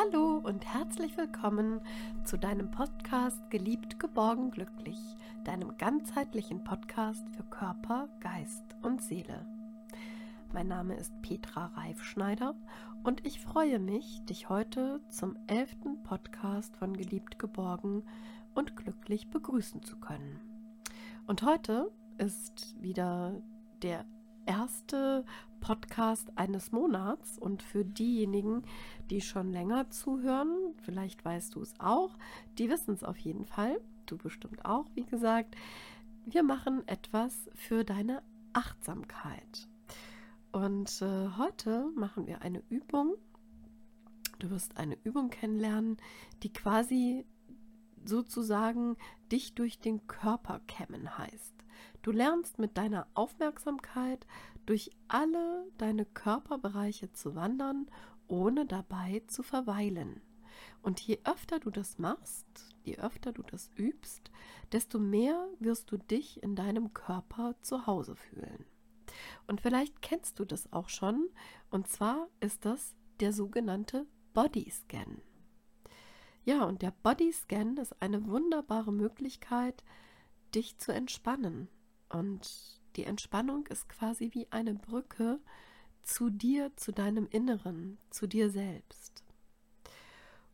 Hallo und herzlich willkommen zu deinem Podcast Geliebt, geborgen, glücklich, deinem ganzheitlichen Podcast für Körper, Geist und Seele. Mein Name ist Petra Reifschneider und ich freue mich, dich heute zum elften Podcast von Geliebt, geborgen und glücklich begrüßen zu können. Und heute ist wieder der erste Podcast eines Monats und für diejenigen, die schon länger zuhören, vielleicht weißt du es auch, die wissen es auf jeden Fall, du bestimmt auch, wie gesagt, wir machen etwas für deine Achtsamkeit. Und äh, heute machen wir eine Übung. Du wirst eine Übung kennenlernen, die quasi sozusagen dich durch den Körper kämmen heißt. Du lernst mit deiner Aufmerksamkeit durch alle deine Körperbereiche zu wandern, ohne dabei zu verweilen. Und je öfter du das machst, je öfter du das übst, desto mehr wirst du dich in deinem Körper zu Hause fühlen. Und vielleicht kennst du das auch schon, und zwar ist das der sogenannte Body Scan. Ja, und der Body Scan ist eine wunderbare Möglichkeit, dich zu entspannen. Und die Entspannung ist quasi wie eine Brücke zu dir, zu deinem Inneren, zu dir selbst.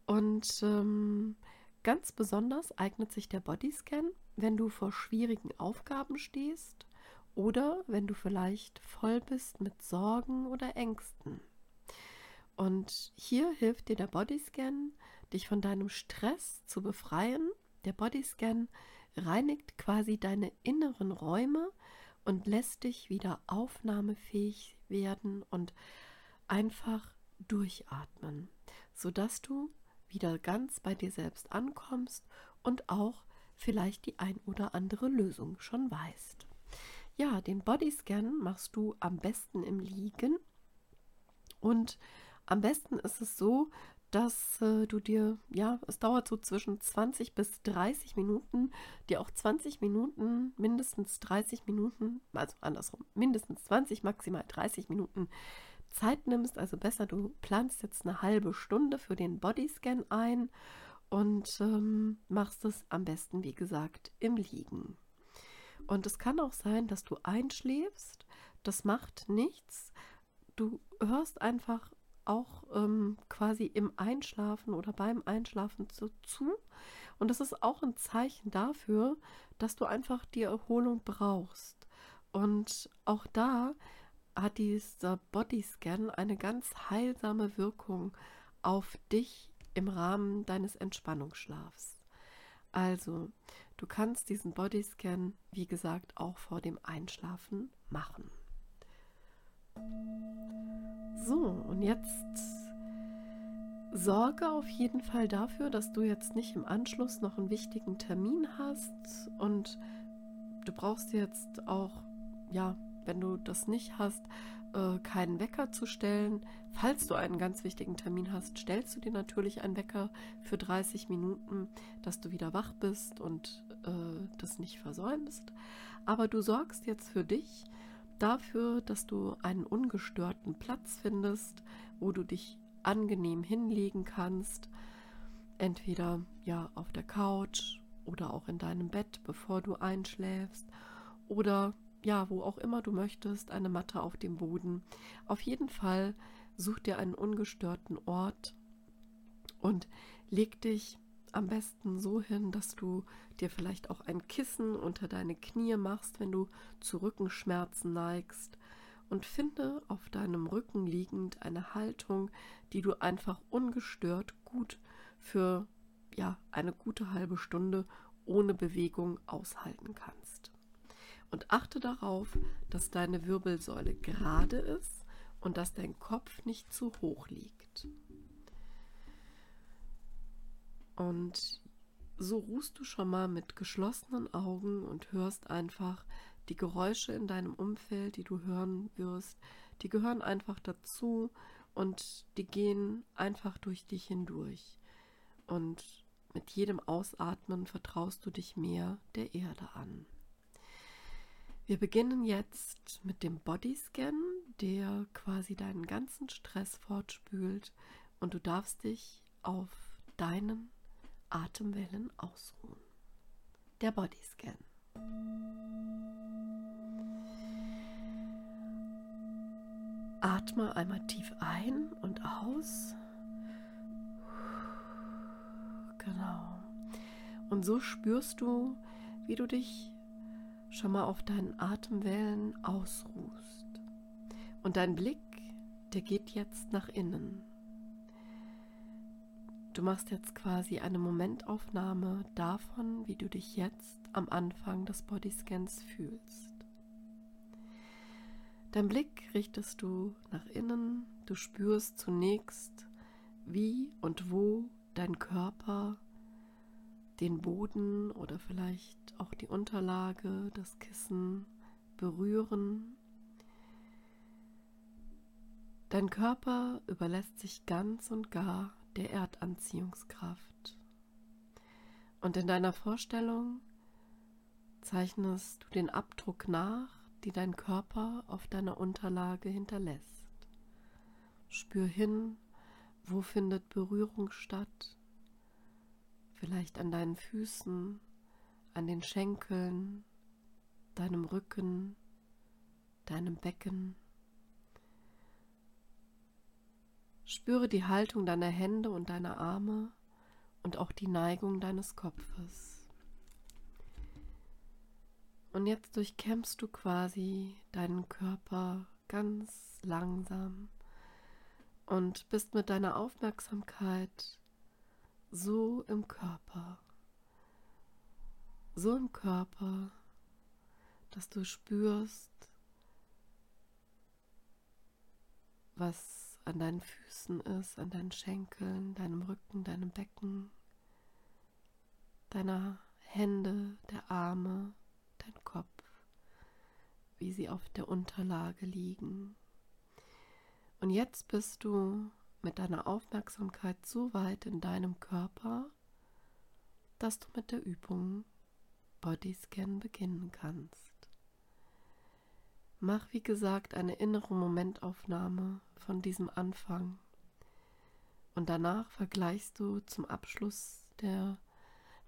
Und ähm, ganz besonders eignet sich der Bodyscan, wenn du vor schwierigen Aufgaben stehst oder wenn du vielleicht voll bist mit Sorgen oder Ängsten. Und hier hilft dir der Bodyscan, dich von deinem Stress zu befreien. Der Bodyscan reinigt quasi deine inneren Räume und lässt dich wieder aufnahmefähig werden und einfach durchatmen, sodass du wieder ganz bei dir selbst ankommst und auch vielleicht die ein oder andere Lösung schon weißt. Ja, den Bodyscan machst du am besten im Liegen und am besten ist es so, dass äh, du dir, ja, es dauert so zwischen 20 bis 30 Minuten, dir auch 20 Minuten, mindestens 30 Minuten, also andersrum, mindestens 20, maximal 30 Minuten Zeit nimmst. Also besser, du planst jetzt eine halbe Stunde für den Bodyscan ein und ähm, machst es am besten, wie gesagt, im Liegen. Und es kann auch sein, dass du einschläfst. Das macht nichts. Du hörst einfach auch ähm, quasi im Einschlafen oder beim Einschlafen zu, zu. Und das ist auch ein Zeichen dafür, dass du einfach die Erholung brauchst. Und auch da hat dieser Bodyscan eine ganz heilsame Wirkung auf dich im Rahmen deines Entspannungsschlafs. Also, du kannst diesen Bodyscan, wie gesagt, auch vor dem Einschlafen machen. So, und jetzt sorge auf jeden Fall dafür, dass du jetzt nicht im Anschluss noch einen wichtigen Termin hast und du brauchst jetzt auch, ja, wenn du das nicht hast, äh, keinen Wecker zu stellen. Falls du einen ganz wichtigen Termin hast, stellst du dir natürlich einen Wecker für 30 Minuten, dass du wieder wach bist und äh, das nicht versäumst. Aber du sorgst jetzt für dich, dafür, dass du einen ungestörten Platz findest, wo du dich angenehm hinlegen kannst, entweder ja auf der Couch oder auch in deinem Bett, bevor du einschläfst oder ja, wo auch immer du möchtest, eine Matte auf dem Boden. Auf jeden Fall such dir einen ungestörten Ort und leg dich am besten so hin, dass du dir vielleicht auch ein Kissen unter deine Knie machst, wenn du zu Rückenschmerzen neigst. Und finde auf deinem Rücken liegend eine Haltung, die du einfach ungestört gut für ja, eine gute halbe Stunde ohne Bewegung aushalten kannst. Und achte darauf, dass deine Wirbelsäule gerade ist und dass dein Kopf nicht zu hoch liegt. Und so ruhst du schon mal mit geschlossenen Augen und hörst einfach die Geräusche in deinem Umfeld, die du hören wirst. Die gehören einfach dazu und die gehen einfach durch dich hindurch. Und mit jedem Ausatmen vertraust du dich mehr der Erde an. Wir beginnen jetzt mit dem Bodyscan, der quasi deinen ganzen Stress fortspült und du darfst dich auf deinen Atemwellen ausruhen. Der Bodyscan. Atme einmal tief ein und aus. Genau. Und so spürst du, wie du dich schon mal auf deinen Atemwellen ausruhst. Und dein Blick, der geht jetzt nach innen. Du machst jetzt quasi eine Momentaufnahme davon, wie du dich jetzt am Anfang des Bodyscans fühlst. Dein Blick richtest du nach innen, du spürst zunächst, wie und wo dein Körper den Boden oder vielleicht auch die Unterlage, das Kissen berühren. Dein Körper überlässt sich ganz und gar der Erdanziehungskraft. Und in deiner Vorstellung zeichnest du den Abdruck nach, die dein Körper auf deiner Unterlage hinterlässt. Spür hin, wo findet Berührung statt. Vielleicht an deinen Füßen, an den Schenkeln, deinem Rücken, deinem Becken. Spüre die Haltung deiner Hände und deiner Arme und auch die Neigung deines Kopfes. Und jetzt durchkämmst du quasi deinen Körper ganz langsam und bist mit deiner Aufmerksamkeit so im Körper, so im Körper, dass du spürst, was an deinen Füßen ist, an deinen Schenkeln, deinem Rücken, deinem Becken, deiner Hände, der Arme, dein Kopf, wie sie auf der Unterlage liegen. Und jetzt bist du mit deiner Aufmerksamkeit so weit in deinem Körper, dass du mit der Übung Bodyscan beginnen kannst. Mach wie gesagt eine innere Momentaufnahme von diesem Anfang und danach vergleichst du zum Abschluss der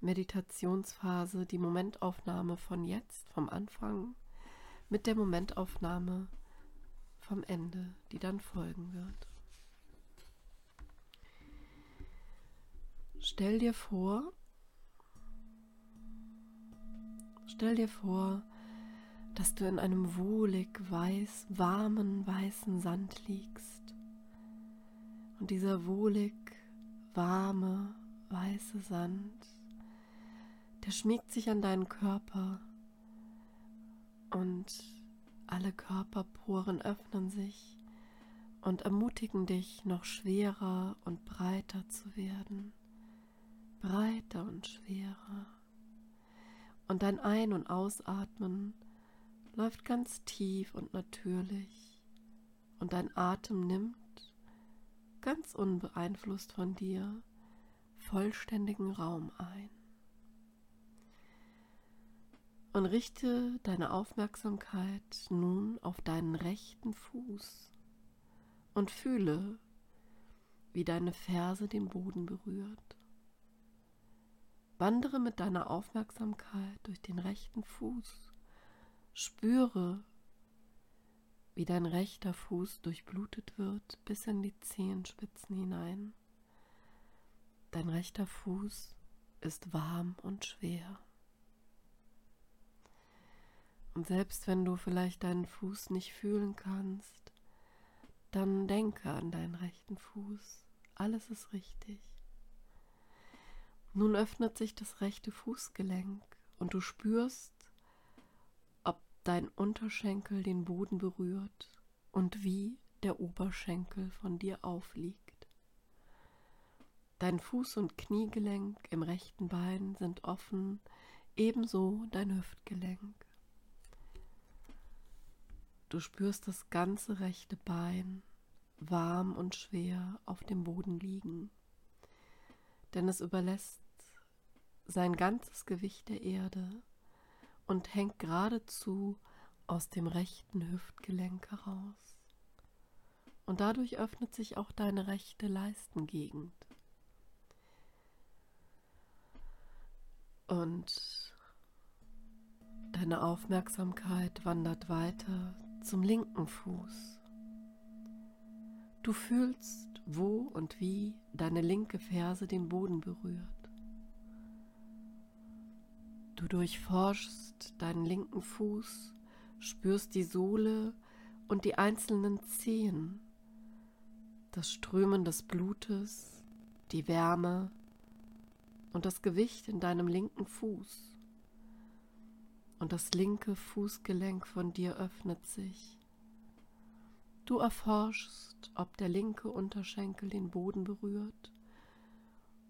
Meditationsphase die Momentaufnahme von jetzt, vom Anfang, mit der Momentaufnahme vom Ende, die dann folgen wird. Stell dir vor, stell dir vor, dass du in einem wohlig weiß, warmen, weißen Sand liegst. Und dieser wohlig, warme, weiße Sand, der schmiegt sich an deinen Körper und alle Körperporen öffnen sich und ermutigen dich, noch schwerer und breiter zu werden. Breiter und schwerer. Und dein Ein- und Ausatmen läuft ganz tief und natürlich und dein Atem nimmt, ganz unbeeinflusst von dir, vollständigen Raum ein. Und richte deine Aufmerksamkeit nun auf deinen rechten Fuß und fühle, wie deine Ferse den Boden berührt. Wandere mit deiner Aufmerksamkeit durch den rechten Fuß Spüre, wie dein rechter Fuß durchblutet wird bis in die Zehenspitzen hinein. Dein rechter Fuß ist warm und schwer. Und selbst wenn du vielleicht deinen Fuß nicht fühlen kannst, dann denke an deinen rechten Fuß. Alles ist richtig. Nun öffnet sich das rechte Fußgelenk und du spürst, dein Unterschenkel den Boden berührt und wie der Oberschenkel von dir aufliegt. Dein Fuß- und Kniegelenk im rechten Bein sind offen, ebenso dein Hüftgelenk. Du spürst das ganze rechte Bein warm und schwer auf dem Boden liegen, denn es überlässt sein ganzes Gewicht der Erde und hängt geradezu aus dem rechten Hüftgelenk heraus. Und dadurch öffnet sich auch deine rechte Leistengegend. Und deine Aufmerksamkeit wandert weiter zum linken Fuß. Du fühlst, wo und wie deine linke Ferse den Boden berührt. Du durchforschst deinen linken Fuß, spürst die Sohle und die einzelnen Zehen, das Strömen des Blutes, die Wärme und das Gewicht in deinem linken Fuß. Und das linke Fußgelenk von dir öffnet sich. Du erforschst, ob der linke Unterschenkel den Boden berührt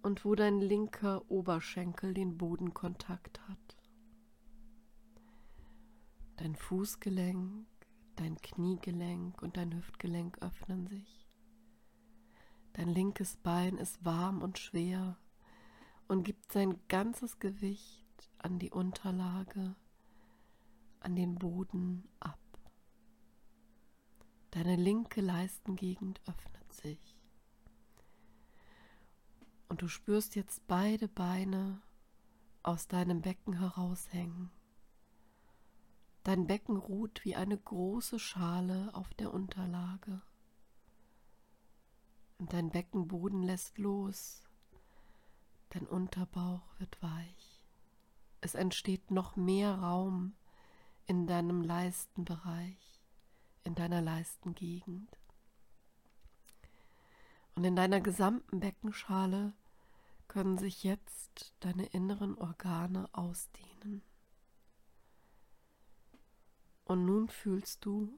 und wo dein linker Oberschenkel den Bodenkontakt hat. Dein Fußgelenk, dein Kniegelenk und dein Hüftgelenk öffnen sich. Dein linkes Bein ist warm und schwer und gibt sein ganzes Gewicht an die Unterlage, an den Boden ab. Deine linke Leistengegend öffnet sich. Und du spürst jetzt beide Beine aus deinem Becken heraushängen. Dein Becken ruht wie eine große Schale auf der Unterlage. Und dein Beckenboden lässt los. Dein Unterbauch wird weich. Es entsteht noch mehr Raum in deinem Leistenbereich, in deiner Leistengegend. Und in deiner gesamten Beckenschale können sich jetzt deine inneren Organe ausdehnen. Und nun fühlst du,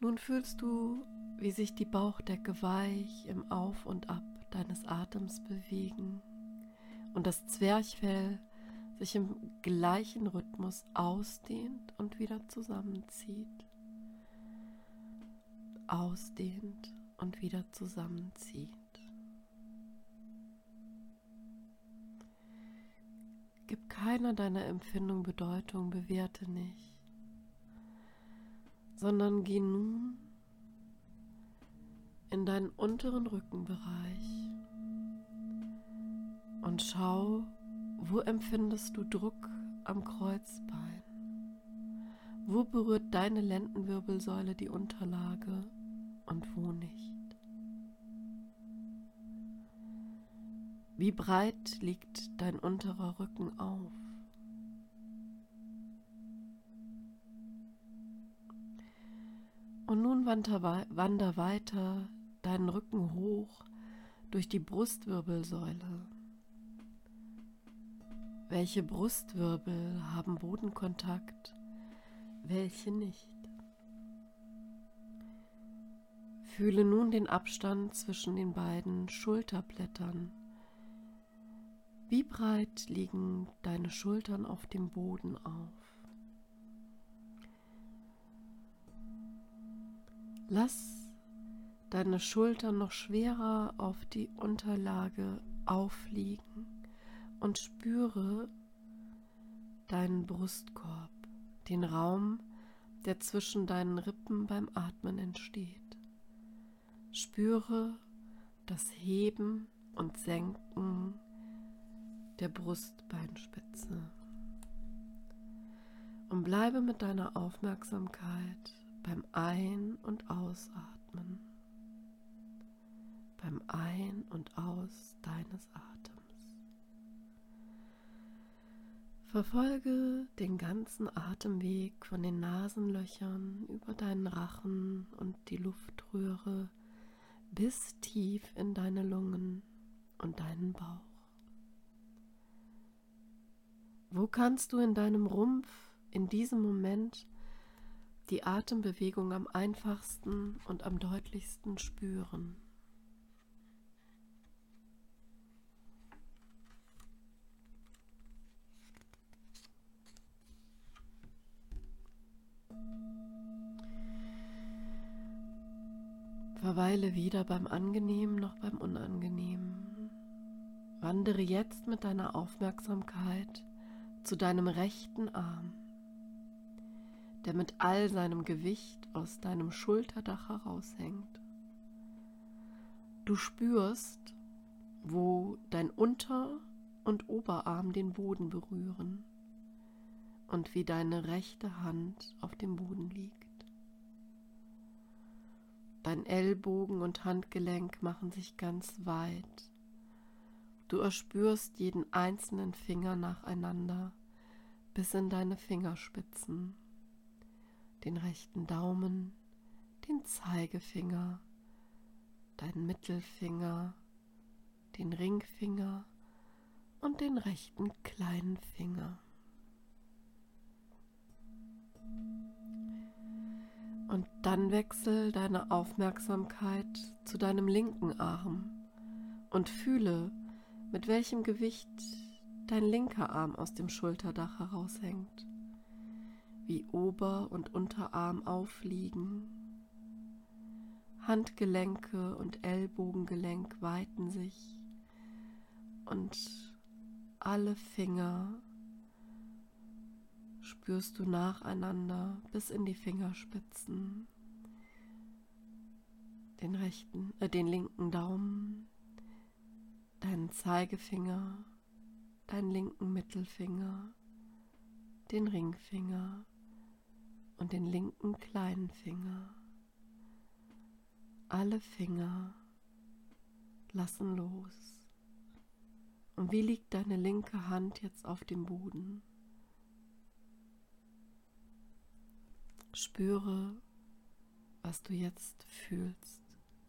nun fühlst du, wie sich die Bauchdecke weich im Auf und Ab deines Atems bewegen und das Zwerchfell sich im gleichen Rhythmus ausdehnt und wieder zusammenzieht. Ausdehnt und wieder zusammenzieht. Gib keiner deiner Empfindung Bedeutung, bewerte nicht, sondern geh nun in deinen unteren Rückenbereich und schau, wo empfindest du Druck am Kreuzbein? Wo berührt deine Lendenwirbelsäule die Unterlage und wo nicht? Wie breit liegt dein unterer Rücken auf? Und nun wander, weiter deinen Rücken hoch durch die Brustwirbelsäule. Welche Brustwirbel haben Bodenkontakt, welche nicht? Fühle nun den Abstand zwischen den beiden Schulterblättern. Wie breit liegen deine Schultern auf dem Boden auf? Lass deine Schultern noch schwerer auf die Unterlage aufliegen und spüre deinen Brustkorb, den Raum, der zwischen deinen Rippen beim Atmen entsteht. Spüre das Heben und Senken der Brustbeinspitze und bleibe mit deiner Aufmerksamkeit beim Ein- und Ausatmen, beim Ein- und Aus deines Atems. Verfolge den ganzen Atemweg von den Nasenlöchern über deinen Rachen und die Luftröhre bis tief in deine Lungen und deinen Bauch. Wo kannst du in deinem Rumpf in diesem Moment die Atembewegung am einfachsten und am deutlichsten spüren? Verweile weder beim Angenehmen noch beim Unangenehmen. Wandere jetzt mit deiner Aufmerksamkeit zu deinem rechten Arm, der mit all seinem Gewicht aus deinem Schulterdach heraushängt. Du spürst, wo dein Unter- und Oberarm den Boden berühren und wie deine rechte Hand auf dem Boden liegt. Dein Ellbogen und Handgelenk machen sich ganz weit. Du erspürst jeden einzelnen Finger nacheinander bis in deine Fingerspitzen, den rechten Daumen, den Zeigefinger, deinen Mittelfinger, den Ringfinger und den rechten kleinen Finger. Und dann wechsel deine Aufmerksamkeit zu deinem linken Arm und fühle, mit welchem Gewicht dein linker Arm aus dem Schulterdach heraushängt, wie Ober- und Unterarm aufliegen. Handgelenke und Ellbogengelenk weiten sich und alle Finger spürst du nacheinander bis in die Fingerspitzen, den rechten, äh, den linken Daumen, deinen Zeigefinger, deinen linken Mittelfinger, den Ringfinger und den linken kleinen Finger. Alle Finger lassen los. Und wie liegt deine linke Hand jetzt auf dem Boden? Spüre, was du jetzt fühlst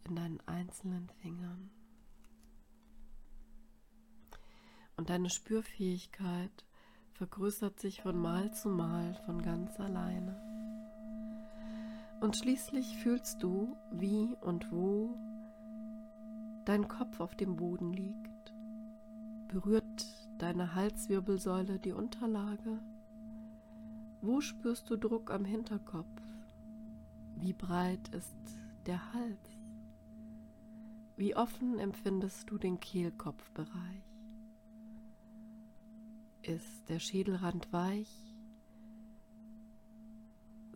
in deinen einzelnen Fingern. Und deine Spürfähigkeit vergrößert sich von Mal zu Mal von ganz alleine. Und schließlich fühlst du, wie und wo dein Kopf auf dem Boden liegt. Berührt deine Halswirbelsäule die Unterlage? Wo spürst du Druck am Hinterkopf? Wie breit ist der Hals? Wie offen empfindest du den Kehlkopfbereich? Ist der Schädelrand weich?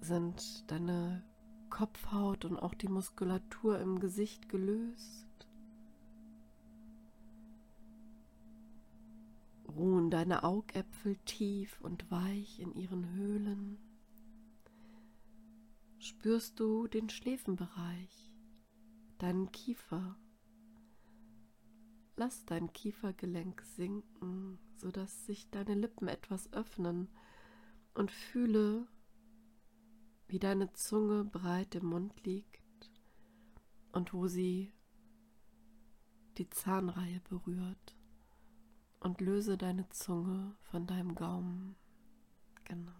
Sind deine Kopfhaut und auch die Muskulatur im Gesicht gelöst? Ruhen deine Augäpfel tief und weich in ihren Höhlen. Spürst du den Schläfenbereich, deinen Kiefer. Lass dein Kiefergelenk sinken, sodass sich deine Lippen etwas öffnen und fühle, wie deine Zunge breit im Mund liegt und wo sie die Zahnreihe berührt und löse deine Zunge von deinem Gaumen. Genau.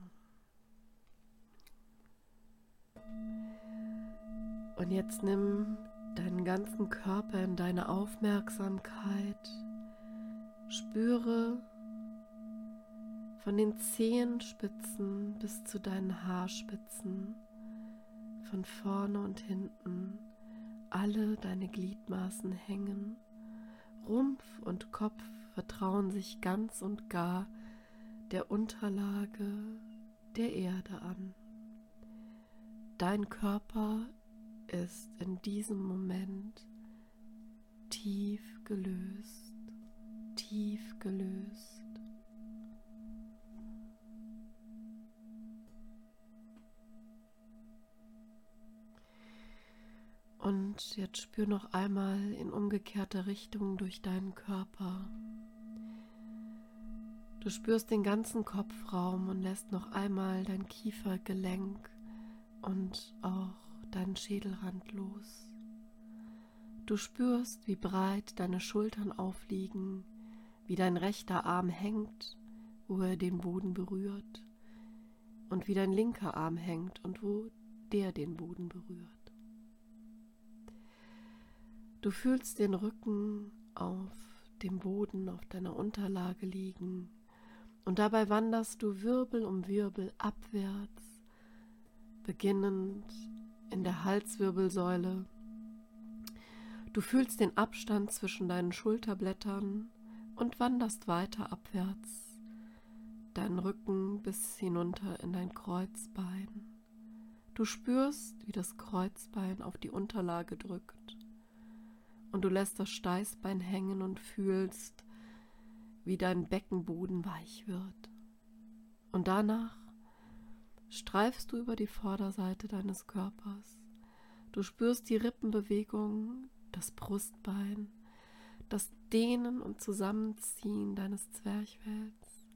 Und jetzt nimm deinen ganzen Körper in deine Aufmerksamkeit. Spüre von den Zehenspitzen bis zu deinen Haarspitzen, von vorne und hinten, alle deine Gliedmaßen hängen, Rumpf und Kopf vertrauen sich ganz und gar der Unterlage der Erde an. Dein Körper ist in diesem Moment tief gelöst, tief gelöst. Und jetzt spür noch einmal in umgekehrter Richtung durch deinen Körper. Du spürst den ganzen Kopfraum und lässt noch einmal dein Kiefergelenk und auch deinen Schädelrand los. Du spürst, wie breit deine Schultern aufliegen, wie dein rechter Arm hängt, wo er den Boden berührt, und wie dein linker Arm hängt und wo der den Boden berührt. Du fühlst den Rücken auf dem Boden, auf deiner Unterlage liegen und dabei wanderst du Wirbel um Wirbel abwärts, beginnend in der Halswirbelsäule. Du fühlst den Abstand zwischen deinen Schulterblättern und wanderst weiter abwärts, deinen Rücken bis hinunter in dein Kreuzbein. Du spürst, wie das Kreuzbein auf die Unterlage drückt und du lässt das Steißbein hängen und fühlst, wie dein Beckenboden weich wird. Und danach streifst du über die Vorderseite deines Körpers. Du spürst die Rippenbewegung, das Brustbein, das Dehnen und Zusammenziehen deines Zwerchfells.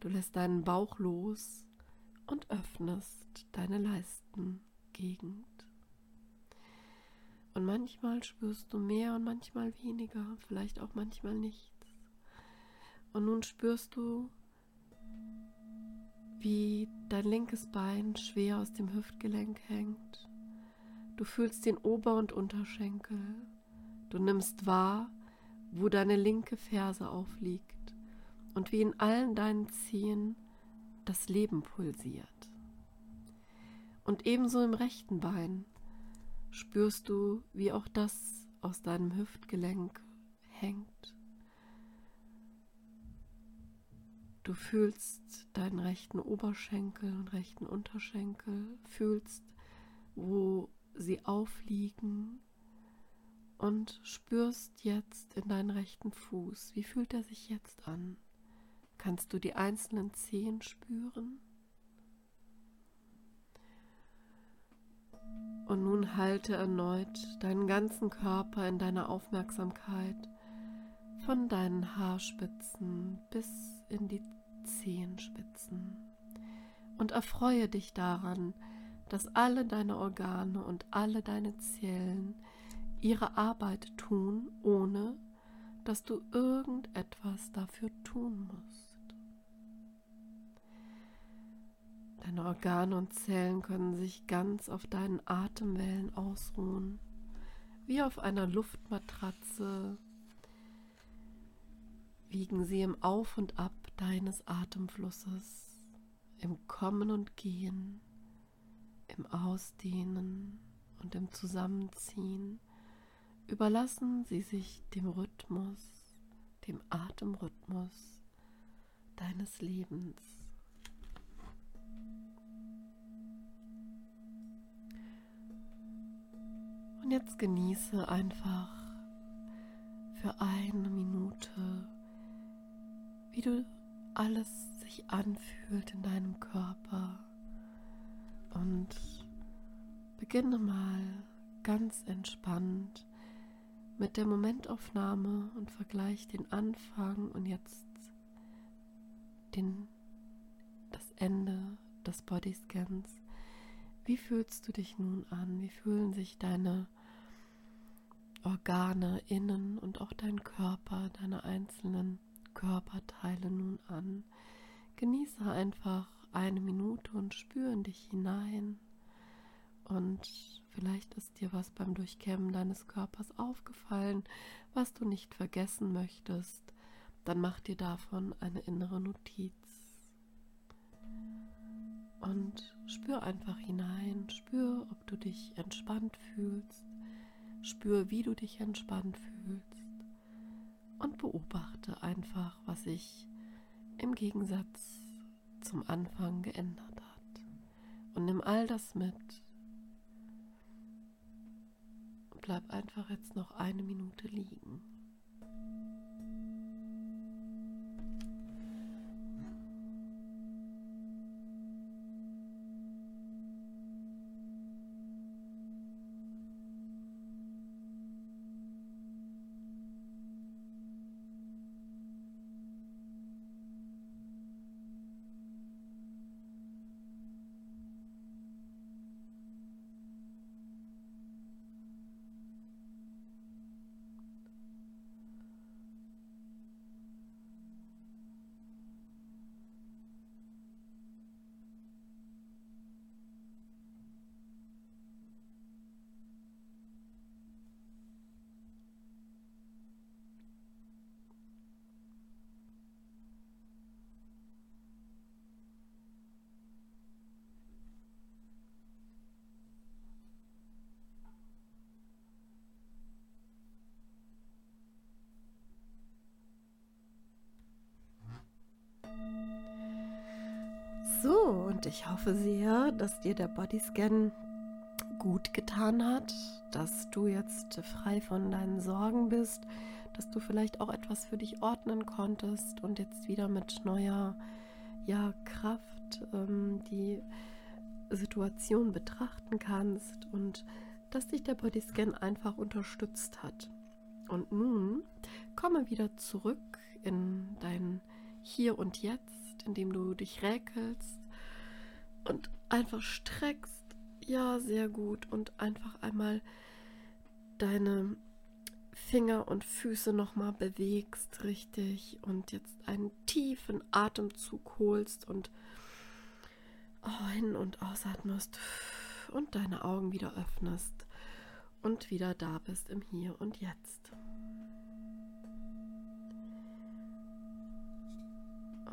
Du lässt deinen Bauch los und öffnest deine Leistengegend. Und manchmal spürst du mehr und manchmal weniger, vielleicht auch manchmal nichts. Und nun spürst du, wie dein linkes Bein schwer aus dem Hüftgelenk hängt. Du fühlst den Ober- und Unterschenkel. Du nimmst wahr, wo deine linke Ferse aufliegt und wie in allen deinen Zehen das Leben pulsiert. Und ebenso im rechten Bein spürst du, wie auch das aus deinem Hüftgelenk hängt. Du fühlst deinen rechten Oberschenkel und rechten Unterschenkel, fühlst, wo sie aufliegen und spürst jetzt in deinen rechten Fuß. Wie fühlt er sich jetzt an? Kannst du die einzelnen Zehen spüren? Und nun halte erneut deinen ganzen Körper in deiner Aufmerksamkeit von deinen Haarspitzen bis in die Zehenspitzen und erfreue dich daran, dass alle deine Organe und alle deine Zellen ihre Arbeit tun, ohne dass du irgendetwas dafür tun musst. Deine Organe und Zellen können sich ganz auf deinen Atemwellen ausruhen, wie auf einer Luftmatratze wiegen sie im Auf und Ab deines Atemflusses, im Kommen und Gehen, im Ausdehnen und im Zusammenziehen. Überlassen sie sich dem Rhythmus, dem Atemrhythmus deines Lebens. Und jetzt genieße einfach für eine Minute, wie du alles sich anfühlt in deinem Körper. Und beginne mal ganz entspannt mit der Momentaufnahme und vergleich den Anfang und jetzt den, das Ende des Bodyscans. Wie fühlst du dich nun an? Wie fühlen sich deine Organe innen und auch dein Körper, deine einzelnen Körperteile nun an. Genieße einfach eine Minute und spüre in dich hinein. Und vielleicht ist dir was beim Durchkämmen deines Körpers aufgefallen, was du nicht vergessen möchtest. Dann mach dir davon eine innere Notiz. Und spür einfach hinein, spür, ob du dich entspannt fühlst Spür, wie du dich entspannt fühlst und beobachte einfach, was sich im Gegensatz zum Anfang geändert hat. Und nimm all das mit. Bleib einfach jetzt noch eine Minute liegen. So, und ich hoffe sehr, dass dir der Bodyscan gut getan hat, dass du jetzt frei von deinen Sorgen bist, dass du vielleicht auch etwas für dich ordnen konntest und jetzt wieder mit neuer ja, Kraft ähm, die Situation betrachten kannst und dass dich der Bodyscan einfach unterstützt hat. Und nun komme wieder zurück in dein Hier und Jetzt, indem du dich räkelst und einfach streckst. Ja, sehr gut. Und einfach einmal deine Finger und Füße nochmal bewegst, richtig. Und jetzt einen tiefen Atemzug holst und ein- und ausatmest und deine Augen wieder öffnest und wieder da bist im Hier und Jetzt.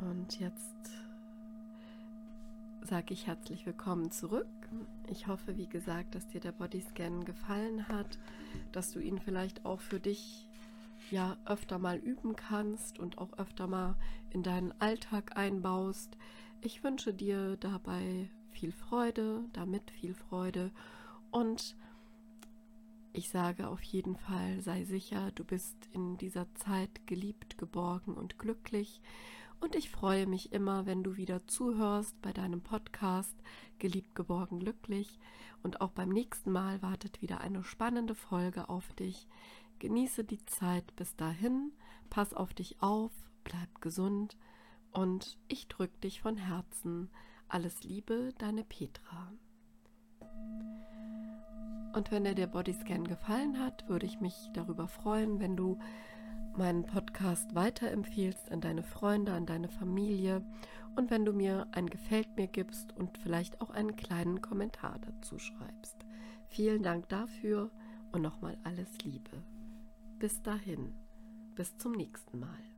Und jetzt sage ich herzlich willkommen zurück. Ich hoffe, wie gesagt, dass dir der Bodyscan gefallen hat, dass du ihn vielleicht auch für dich ja öfter mal üben kannst und auch öfter mal in deinen Alltag einbaust. Ich wünsche dir dabei viel Freude, damit viel Freude und ich sage auf jeden Fall, sei sicher, du bist in dieser Zeit geliebt, geborgen und glücklich und ich freue mich immer, wenn du wieder zuhörst bei deinem Podcast Geliebt, geborgen, glücklich. Und auch beim nächsten Mal wartet wieder eine spannende Folge auf dich. Genieße die Zeit bis dahin, pass auf dich auf, bleib gesund und ich drücke dich von Herzen. Alles Liebe, deine Petra. Und wenn dir der Bodyscan gefallen hat, würde ich mich darüber freuen, wenn du meinen Podcast weiterempfiehlst an deine Freunde, an deine Familie und wenn du mir ein Gefällt mir gibst und vielleicht auch einen kleinen Kommentar dazu schreibst. Vielen Dank dafür und nochmal alles Liebe. Bis dahin, bis zum nächsten Mal.